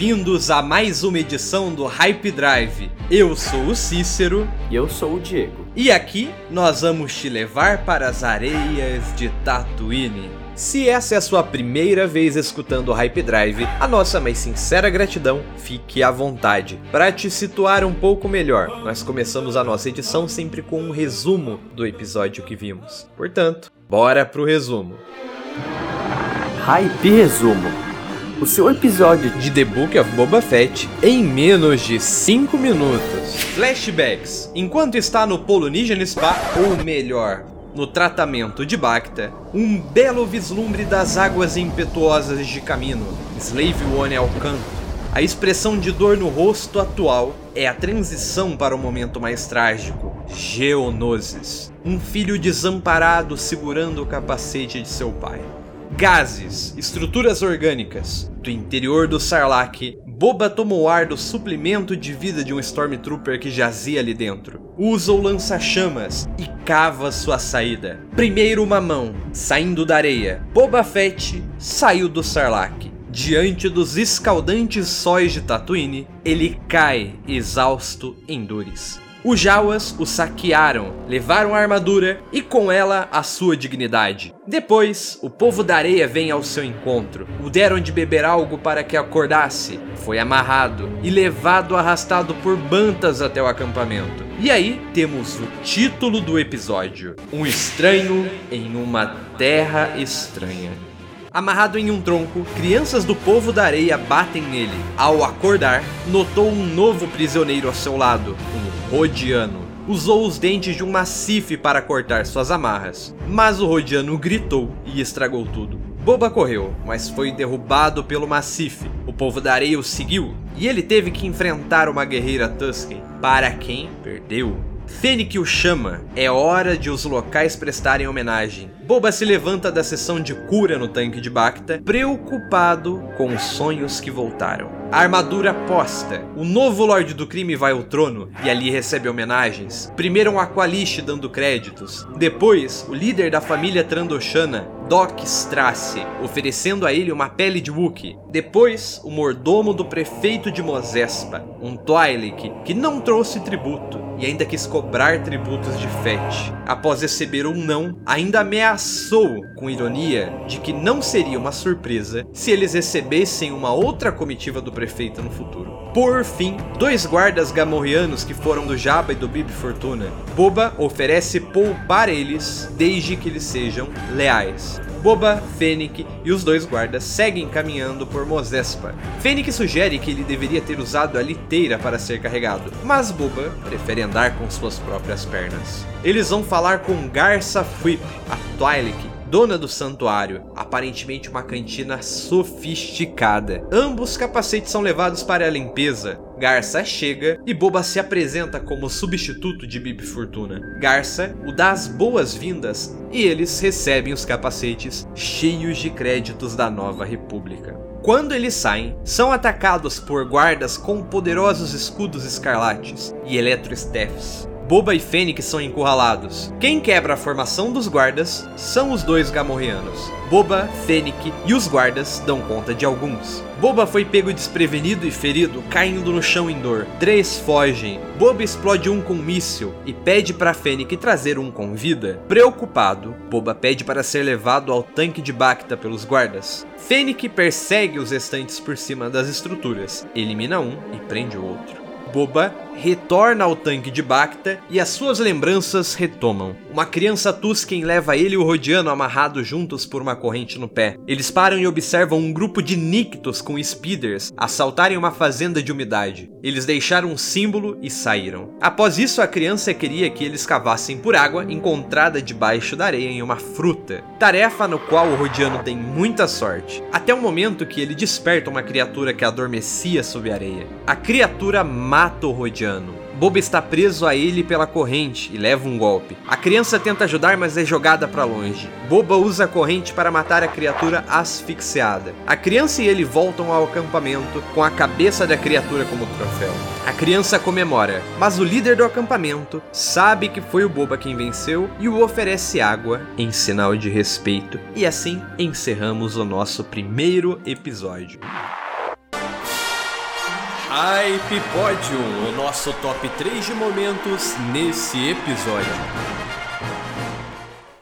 bem-vindos a mais uma edição do Hype Drive. Eu sou o Cícero E eu sou o Diego. e aqui nós vamos te levar para as areias de Tatooine. Se essa é a sua primeira vez escutando o Hype Drive, a nossa mais sincera gratidão, fique à vontade. Para te situar um pouco melhor, nós começamos a nossa edição sempre com um resumo do episódio que vimos. Portanto, bora pro resumo. Hype Resumo. O seu episódio de The Book of Boba Fett em menos de 5 minutos. Flashbacks. Enquanto está no Polynesian Spa, ou melhor, no tratamento de Bacta, um belo vislumbre das águas impetuosas de Camino. Slave One ao canto. A expressão de dor no rosto atual é a transição para o momento mais trágico, Geonosis. Um filho desamparado segurando o capacete de seu pai. Gases, estruturas orgânicas. Do interior do Sarlacc, Boba tomou ar do suplemento de vida de um Stormtrooper que jazia ali dentro. Usa o lança-chamas e cava sua saída. Primeiro uma mão, saindo da areia. Boba Fett saiu do Sarlacc. Diante dos escaldantes sóis de Tatooine, ele cai exausto em dores. Os Jawas o saquearam, levaram a armadura e com ela a sua dignidade. Depois, o povo da areia vem ao seu encontro. O deram de beber algo para que acordasse. Foi amarrado e levado arrastado por bantas até o acampamento. E aí temos o título do episódio: Um estranho em uma terra estranha. Amarrado em um tronco, crianças do povo da areia batem nele. Ao acordar, notou um novo prisioneiro ao seu lado, um Rodiano. Usou os dentes de um macife para cortar suas amarras, mas o Rodiano gritou e estragou tudo. Boba correu, mas foi derrubado pelo macife. O povo da areia o seguiu e ele teve que enfrentar uma guerreira Tusken, para quem perdeu. Fennec o chama, é hora de os locais prestarem homenagem. Boba se levanta da sessão de cura no tanque de Bacta, preocupado com os sonhos que voltaram. A armadura posta, o novo Lorde do Crime vai ao trono e ali recebe homenagens. Primeiro um Aqualish dando créditos, depois o líder da família Trandoshana, Doc Strasse, oferecendo a ele uma pele de Wookiee. Depois, o mordomo do prefeito de Mozespa, um Twi'lek que não trouxe tributo e ainda quis cobrar tributos de Fett. Após receber um não, ainda ameaçou com ironia de que não seria uma surpresa se eles recebessem uma outra comitiva do prefeito no futuro. Por fim, dois guardas gamorreanos que foram do Jabba e do Bibi Fortuna. Boba oferece poupar eles desde que eles sejam leais. Boba, Fennec e os dois guardas seguem caminhando por Mozespa. Fennec sugere que ele deveria ter usado a liteira para ser carregado, mas Boba prefere andar com suas próprias pernas. Eles vão falar com Garça Whip, a Twi'lek, dona do santuário, aparentemente uma cantina sofisticada. Ambos capacetes são levados para a limpeza. Garça chega e Boba se apresenta como substituto de Bibi Fortuna. Garça o dá as boas-vindas e eles recebem os capacetes cheios de créditos da nova república. Quando eles saem, são atacados por guardas com poderosos escudos escarlates e eletrostaffs. Boba e Fennec são encurralados. Quem quebra a formação dos guardas são os dois gamorreanos. Boba, Fennec e os guardas dão conta de alguns. Boba foi pego desprevenido e ferido, caindo no chão em dor. Três fogem. Boba explode um com um míssil e pede para Fennec trazer um com vida. Preocupado, Boba pede para ser levado ao tanque de Bacta pelos guardas. Fennec persegue os restantes por cima das estruturas, elimina um e prende o outro. Boba retorna ao tanque de Bacta e as suas lembranças retomam. Uma criança Tusken leva ele e o Rodiano amarrados juntos por uma corrente no pé. Eles param e observam um grupo de Nictos com speeders assaltarem uma fazenda de umidade. Eles deixaram um símbolo e saíram. Após isso, a criança queria que eles cavassem por água encontrada debaixo da areia em uma fruta. Tarefa no qual o Rodiano tem muita sorte, até o momento que ele desperta uma criatura que adormecia sob a areia. A criatura mata o Rodiano. Boba está preso a ele pela corrente e leva um golpe. A criança tenta ajudar, mas é jogada para longe. Boba usa a corrente para matar a criatura asfixiada. A criança e ele voltam ao acampamento com a cabeça da criatura como troféu. A criança comemora, mas o líder do acampamento sabe que foi o Boba quem venceu e o oferece água em sinal de respeito. E assim encerramos o nosso primeiro episódio. Hype Podium, o nosso top 3 de momentos nesse episódio.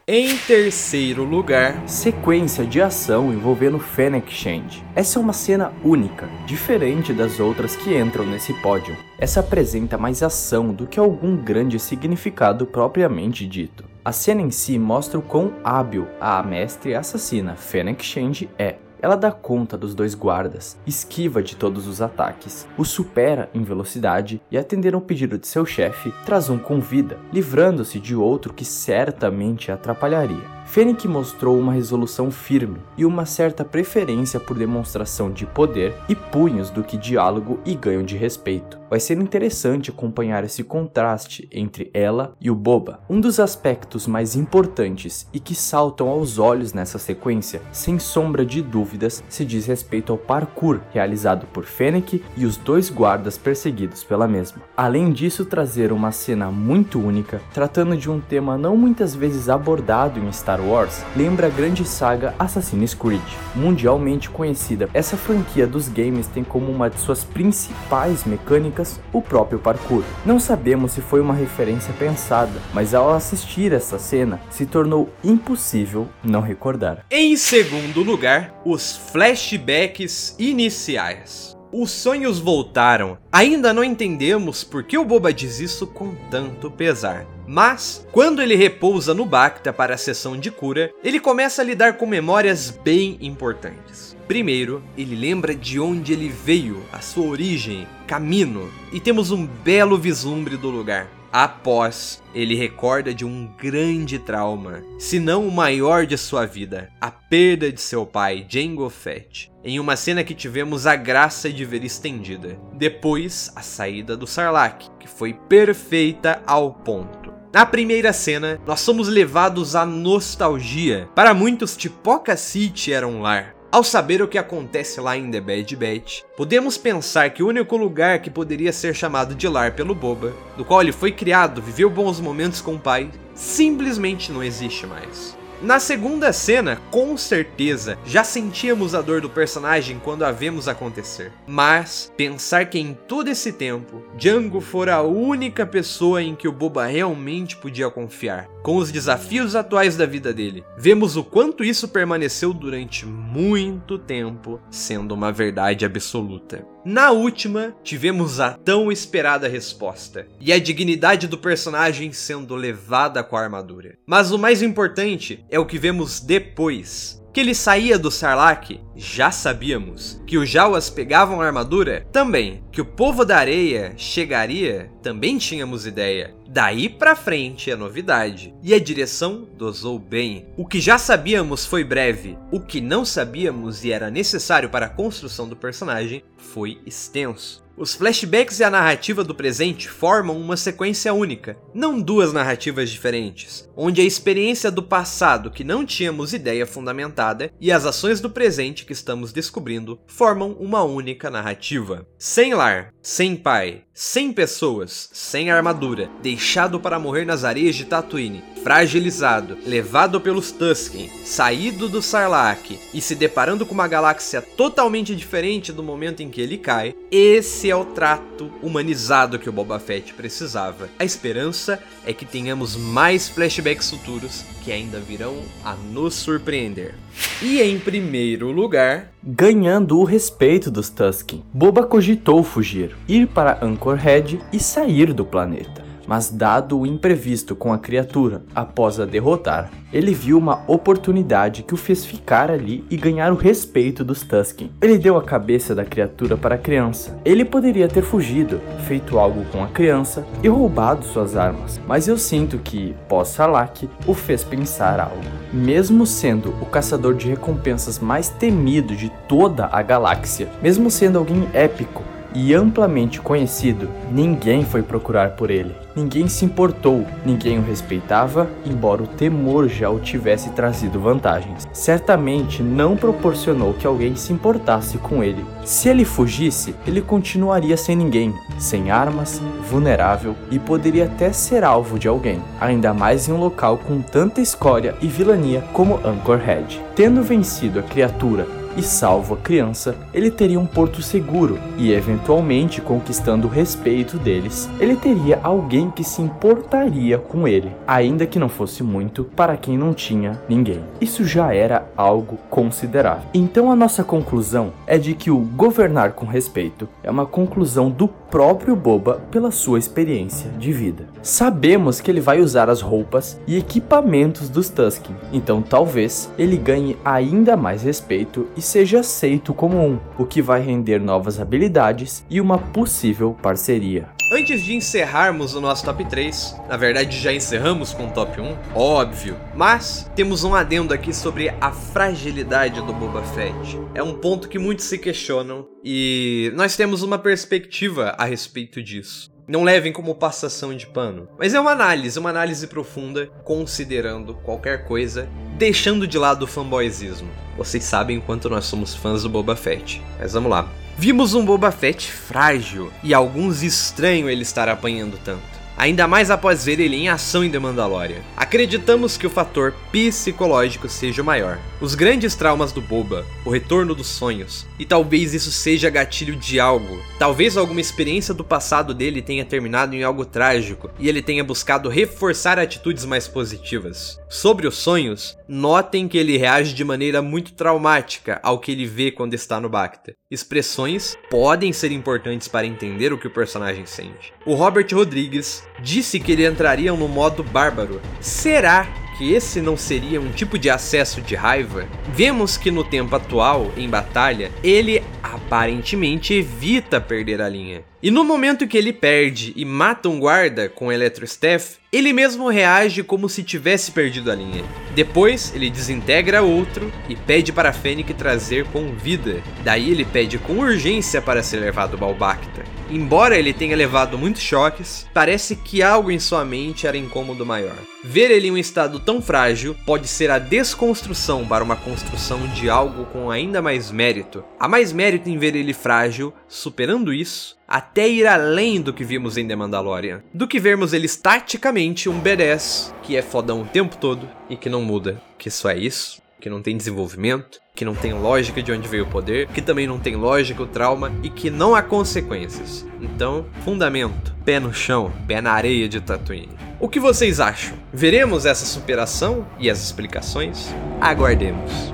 Em terceiro lugar, Sequência de ação envolvendo Fennec Shand. Essa é uma cena única, diferente das outras que entram nesse pódio. Essa apresenta mais ação do que algum grande significado propriamente dito. A cena em si mostra o quão hábil a mestre assassina Fennec Shand é. Ela dá conta dos dois guardas, esquiva de todos os ataques, o supera em velocidade e, atendendo ao pedido de seu chefe, traz um com vida, livrando-se de outro que certamente a atrapalharia. Fennec mostrou uma resolução firme e uma certa preferência por demonstração de poder e punhos do que diálogo e ganho de respeito. Vai ser interessante acompanhar esse contraste entre ela e o Boba. Um dos aspectos mais importantes e que saltam aos olhos nessa sequência, sem sombra de dúvidas, se diz respeito ao parkour realizado por Fennec e os dois guardas perseguidos pela mesma. Além disso, trazer uma cena muito única, tratando de um tema não muitas vezes abordado em Star Wars, lembra a grande saga Assassin's Creed. Mundialmente conhecida, essa franquia dos games tem como uma de suas principais mecânicas o próprio parkour. Não sabemos se foi uma referência pensada, mas ao assistir essa cena, se tornou impossível não recordar. Em segundo lugar, os flashbacks iniciais. Os sonhos voltaram. Ainda não entendemos por que o Boba diz isso com tanto pesar. Mas, quando ele repousa no Bacta para a sessão de cura, ele começa a lidar com memórias bem importantes. Primeiro, ele lembra de onde ele veio, a sua origem, Camino, e temos um belo vislumbre do lugar. Após, ele recorda de um grande trauma, se não o maior de sua vida, a perda de seu pai, Jango Fett, em uma cena que tivemos a graça de ver estendida. Depois, a saída do Sarlacc, que foi perfeita ao ponto. Na primeira cena, nós somos levados à nostalgia. Para muitos, Tipoca City era um lar. Ao saber o que acontece lá em The Bad Batch, podemos pensar que o único lugar que poderia ser chamado de lar pelo Boba, do qual ele foi criado, viveu bons momentos com o pai, simplesmente não existe mais. Na segunda cena, com certeza, já sentíamos a dor do personagem quando a vemos acontecer. Mas pensar que em todo esse tempo, Django fora a única pessoa em que o Boba realmente podia confiar, com os desafios atuais da vida dele, vemos o quanto isso permaneceu durante muito tempo sendo uma verdade absoluta. Na última, tivemos a tão esperada resposta, e a dignidade do personagem sendo levada com a armadura. Mas o mais importante é o que vemos depois. Que ele saía do Sarlacc, já sabíamos. Que os Jawas pegavam a armadura, também. Que o povo da areia chegaria, também tínhamos ideia. Daí pra frente é novidade. E a direção dosou bem. O que já sabíamos foi breve. O que não sabíamos e era necessário para a construção do personagem foi extenso. Os flashbacks e a narrativa do presente formam uma sequência única, não duas narrativas diferentes, onde a experiência do passado que não tínhamos ideia fundamentada e as ações do presente que estamos descobrindo formam uma única narrativa. Sem lar, sem pai, sem pessoas, sem armadura, deixado para morrer nas areias de Tatooine, fragilizado, levado pelos Tusken, saído do Sarlacc e se deparando com uma galáxia totalmente diferente do momento em que ele cai, esse é o trato humanizado que o Boba Fett precisava. A esperança é que tenhamos mais flashbacks futuros que ainda virão a nos surpreender. E em primeiro lugar, ganhando o respeito dos Tusken, Boba cogitou fugir, ir para Anchorhead e sair do planeta mas dado o imprevisto com a criatura após a derrotar, ele viu uma oportunidade que o fez ficar ali e ganhar o respeito dos Tusken. Ele deu a cabeça da criatura para a criança. Ele poderia ter fugido, feito algo com a criança e roubado suas armas, mas eu sinto que, pós-Salak, o fez pensar algo. Mesmo sendo o caçador de recompensas mais temido de toda a galáxia, mesmo sendo alguém épico, e amplamente conhecido, ninguém foi procurar por ele. Ninguém se importou, ninguém o respeitava, embora o temor já o tivesse trazido vantagens. Certamente não proporcionou que alguém se importasse com ele. Se ele fugisse, ele continuaria sem ninguém, sem armas, vulnerável e poderia até ser alvo de alguém, ainda mais em um local com tanta escória e vilania como Anchorhead. Tendo vencido a criatura e salvo a criança, ele teria um porto seguro e, eventualmente, conquistando o respeito deles, ele teria alguém que se importaria com ele, ainda que não fosse muito para quem não tinha ninguém. Isso já era algo considerável. Então, a nossa conclusão é de que o governar com respeito é uma conclusão do próprio Boba pela sua experiência de vida. Sabemos que ele vai usar as roupas e equipamentos dos Tusken, então talvez ele ganhe ainda mais respeito e seja aceito como um, o que vai render novas habilidades e uma possível parceria. Antes de encerrarmos o nosso top 3, na verdade já encerramos com o top 1, óbvio, mas temos um adendo aqui sobre a fragilidade do Boba Fett. É um ponto que muitos se questionam e nós temos uma perspectiva a respeito disso. Não levem como passação de pano, mas é uma análise, uma análise profunda, considerando qualquer coisa, deixando de lado o fanboyzismo. Vocês sabem quanto nós somos fãs do Boba Fett. Mas vamos lá. Vimos um Boba Fett frágil e alguns estranham ele estar apanhando tanto ainda mais após ver ele em ação em The Mandalorian. Acreditamos que o fator psicológico seja o maior. Os grandes traumas do Boba, o retorno dos sonhos, e talvez isso seja gatilho de algo. Talvez alguma experiência do passado dele tenha terminado em algo trágico e ele tenha buscado reforçar atitudes mais positivas. Sobre os sonhos, notem que ele reage de maneira muito traumática ao que ele vê quando está no Bacta. Expressões podem ser importantes para entender o que o personagem sente. O Robert Rodrigues disse que ele entraria no modo bárbaro. Será que esse não seria um tipo de acesso de raiva? Vemos que no tempo atual, em batalha, ele aparentemente evita perder a linha. E no momento que ele perde e mata um guarda com Electro Staff, ele mesmo reage como se tivesse perdido a linha. Depois, ele desintegra outro e pede para Fennec trazer com vida. Daí ele pede com urgência para ser levado ao Balbacta. Embora ele tenha levado muitos choques, parece que algo em sua mente era incômodo maior. Ver ele em um estado tão frágil pode ser a desconstrução para uma construção de algo com ainda mais mérito. Há mais mérito em ver ele frágil, superando isso, até ir além do que vimos em The Mandalorian, do que vermos ele taticamente um badass que é fodão o tempo todo e que não muda, que só é isso, que não tem desenvolvimento, que não tem lógica de onde veio o poder, que também não tem lógica o trauma e que não há consequências. Então, fundamento, pé no chão, pé na areia de Tatooine. O que vocês acham? Veremos essa superação e as explicações? Aguardemos.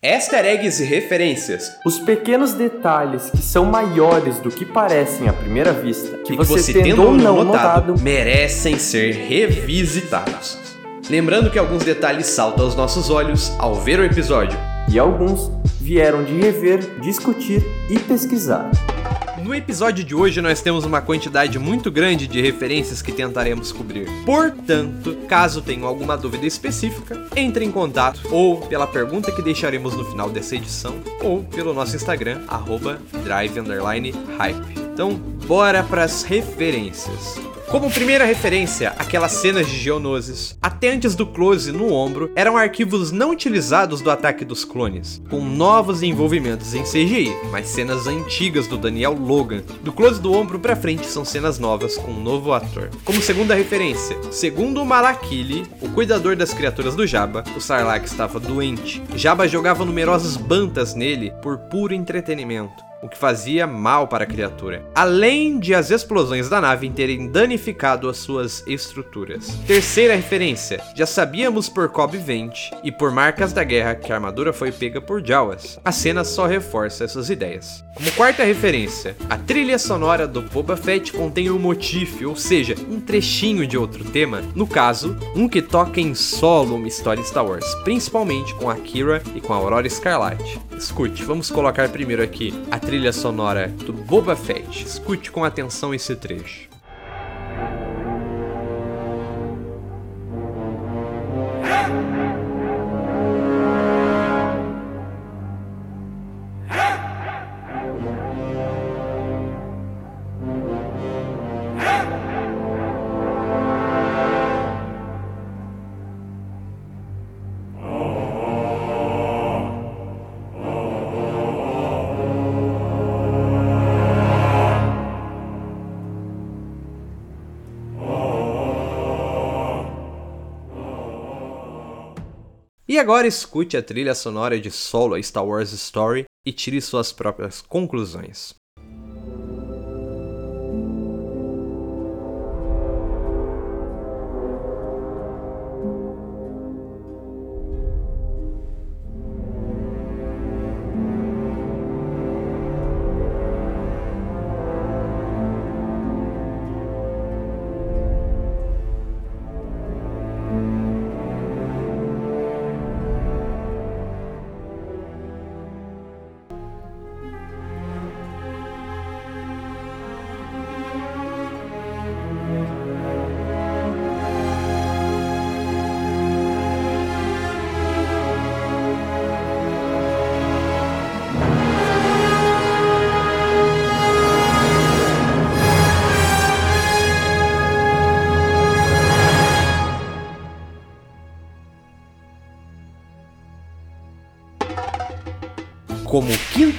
Easter eggs e referências. Os pequenos detalhes que são maiores do que parecem à primeira vista, que, E você, tendo tendo ou não notado, notado, merecem ser revisitados. Lembrando que alguns detalhes saltam aos nossos olhos ao ver o episódio. e alguns vieram de rever, discutir e pesquisar. No episódio de hoje nós temos uma quantidade muito grande de referências que tentaremos cobrir. Portanto, caso tenham alguma dúvida específica, entre em contato ou pela pergunta que deixaremos no final dessa edição ou pelo nosso Instagram drive_hype. Então, bora pras referências. Como primeira referência, aquelas cenas de Geonosis, até antes do close no ombro, eram arquivos não utilizados do ataque dos clones, com novos envolvimentos em CGI, mas cenas antigas do Daniel Logan. Do close do ombro pra frente são cenas novas com um novo ator. Como segunda referência, segundo o Malakili, o cuidador das criaturas do Jabba, o Sarlacc estava doente. Jabba jogava numerosos bantas nele por puro entretenimento. O que fazia mal para a criatura, além de as explosões da nave terem danificado as suas estruturas. Terceira referência, já sabíamos por Cobb Vent e por marcas da guerra que a armadura foi pega por Jawas. A cena só reforça essas ideias. Como quarta referência, a trilha sonora do Boba Fett contém um motif, ou seja, um trechinho de outro tema, no caso, um que toca em solo uma história Star Wars, principalmente com a Kira e com a Aurora Scarlet. Escute, vamos colocar primeiro aqui a trilha sonora do Boba Fett. Escute com atenção esse trecho. E agora escute a trilha sonora de Solo a Star Wars Story e tire suas próprias conclusões.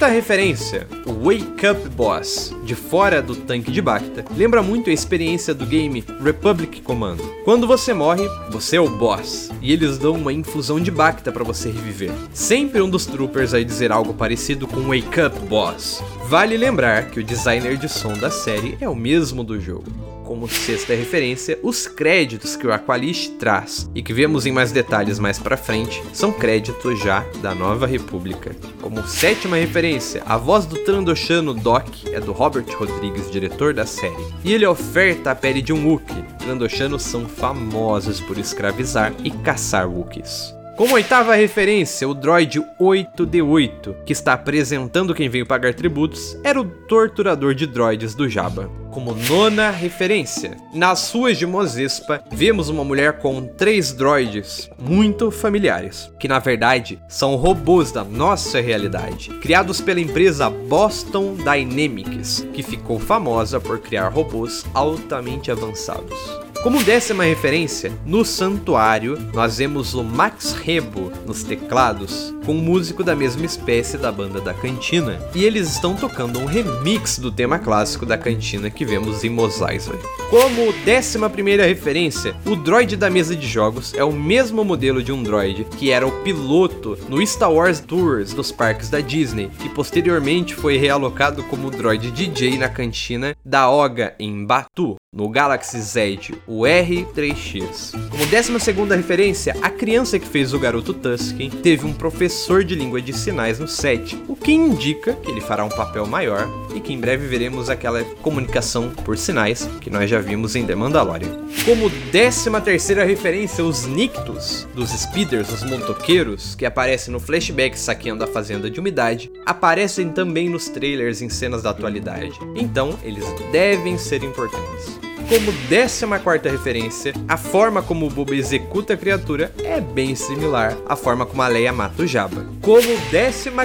Quinta referência, Wake Up Boss, de fora do tanque de Bacta, lembra muito a experiência do game Republic Commando. Quando você morre, você é o boss, e eles dão uma infusão de Bacta para você reviver. Sempre um dos troopers vai dizer algo parecido com Wake Up Boss. Vale lembrar que o designer de som da série é o mesmo do jogo como sexta referência, os créditos que o Aqualish traz e que vemos em mais detalhes mais para frente, são créditos já da Nova República. Como sétima referência, a voz do Trandoshano Doc é do Robert Rodrigues, diretor da série, e ele oferta a pele de um Wookiee. Trandoshanos são famosos por escravizar e caçar Wookiees. Como oitava referência, o droid 8D8, que está apresentando quem veio pagar tributos, era o torturador de droids do Jabba. Como nona referência, nas ruas de Mozespa, vemos uma mulher com três droids muito familiares, que na verdade são robôs da nossa realidade, criados pela empresa Boston Dynamics, que ficou famosa por criar robôs altamente avançados. Como décima referência, no santuário nós vemos o Max Rebo nos teclados, com um músico da mesma espécie da banda da Cantina, e eles estão tocando um remix do tema clássico da Cantina que vemos em Mos Eisley. Como décima primeira referência, o droid da mesa de jogos é o mesmo modelo de um droid que era o piloto no Star Wars Tours dos parques da Disney, e posteriormente foi realocado como droid DJ na cantina da Oga em Batu, no Galaxy Z, o R3X. Como 12 referência, a criança que fez o garoto Tusken teve um professor de língua de sinais no set, o que indica que ele fará um papel maior e que em breve veremos aquela comunicação por sinais que nós já vimos em The Mandalorian. Como 13 referência, os Nictus dos Speeders, os motoqueiros, que aparecem no flashback saqueando a fazenda de umidade, aparecem também nos trailers em cenas da atualidade. Então, eles devem ser importantes. Como 14 referência, a forma como o Boba executa a criatura é bem similar à forma como a Leia mata o Jabba. Como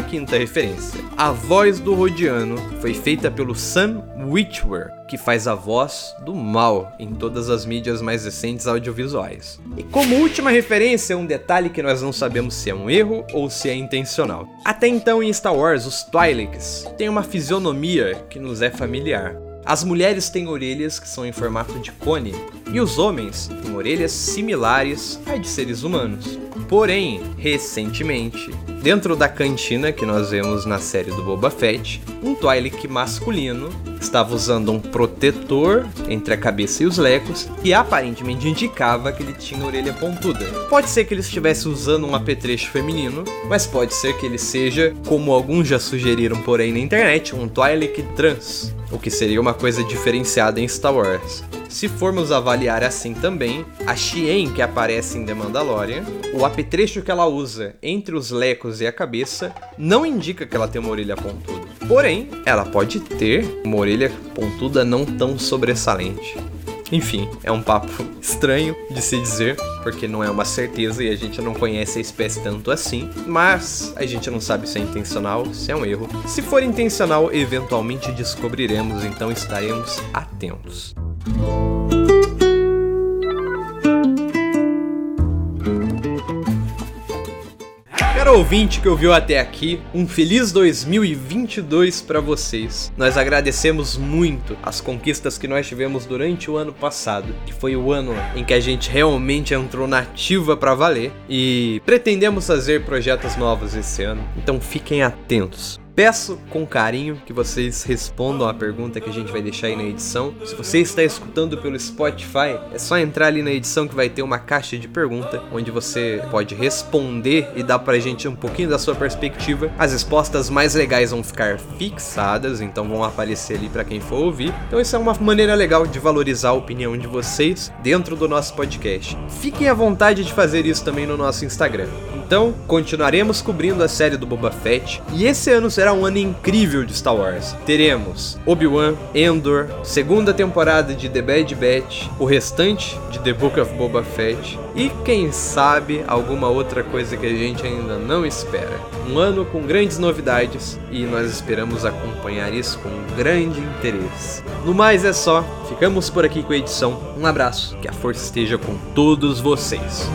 15 referência, a voz do Rodiano foi feita pelo Sam Witwer, que faz a voz do mal em todas as mídias mais recentes audiovisuais. E como última referência, um detalhe que nós não sabemos se é um erro ou se é intencional. Até então em Star Wars, os Twi'leks têm uma fisionomia que nos é familiar. As mulheres têm orelhas que são em formato de cone, e os homens têm orelhas similares às de seres humanos. Porém, recentemente, dentro da cantina que nós vemos na série do Boba Fett, um Twi'lek masculino estava usando um protetor entre a cabeça e os lecos que aparentemente indicava que ele tinha orelha pontuda. Pode ser que ele estivesse usando um apetrecho feminino, mas pode ser que ele seja, como alguns já sugeriram por aí na internet, um Twi'lek trans, o que seria uma coisa diferenciada em Star Wars. Se formos avaliar assim também, a Xien que aparece em The Mandalorian, o apetrecho que ela usa entre os lecos e a cabeça não indica que ela tem uma orelha pontuda. Porém, ela pode ter uma orelha pontuda não tão sobressalente. Enfim, é um papo estranho de se dizer, porque não é uma certeza e a gente não conhece a espécie tanto assim, mas a gente não sabe se é intencional, se é um erro. Se for intencional, eventualmente descobriremos, então estaremos atentos. Caro ouvinte que ouviu até aqui, um feliz 2022 para vocês. Nós agradecemos muito as conquistas que nós tivemos durante o ano passado, que foi o ano em que a gente realmente entrou na ativa para valer e pretendemos fazer projetos novos esse ano. Então fiquem atentos. Peço com carinho que vocês respondam a pergunta que a gente vai deixar aí na edição. Se você está escutando pelo Spotify, é só entrar ali na edição que vai ter uma caixa de pergunta onde você pode responder e dar pra gente um pouquinho da sua perspectiva. As respostas mais legais vão ficar fixadas, então vão aparecer ali para quem for ouvir. Então isso é uma maneira legal de valorizar a opinião de vocês dentro do nosso podcast. Fiquem à vontade de fazer isso também no nosso Instagram. Então, continuaremos cobrindo a série do Boba Fett e esse ano será um ano incrível de Star Wars. Teremos Obi-Wan, Endor, segunda temporada de The Bad Batch, o restante de The Book of Boba Fett e quem sabe alguma outra coisa que a gente ainda não espera. Um ano com grandes novidades e nós esperamos acompanhar isso com grande interesse. No mais é só, ficamos por aqui com a edição. Um abraço, que a força esteja com todos vocês.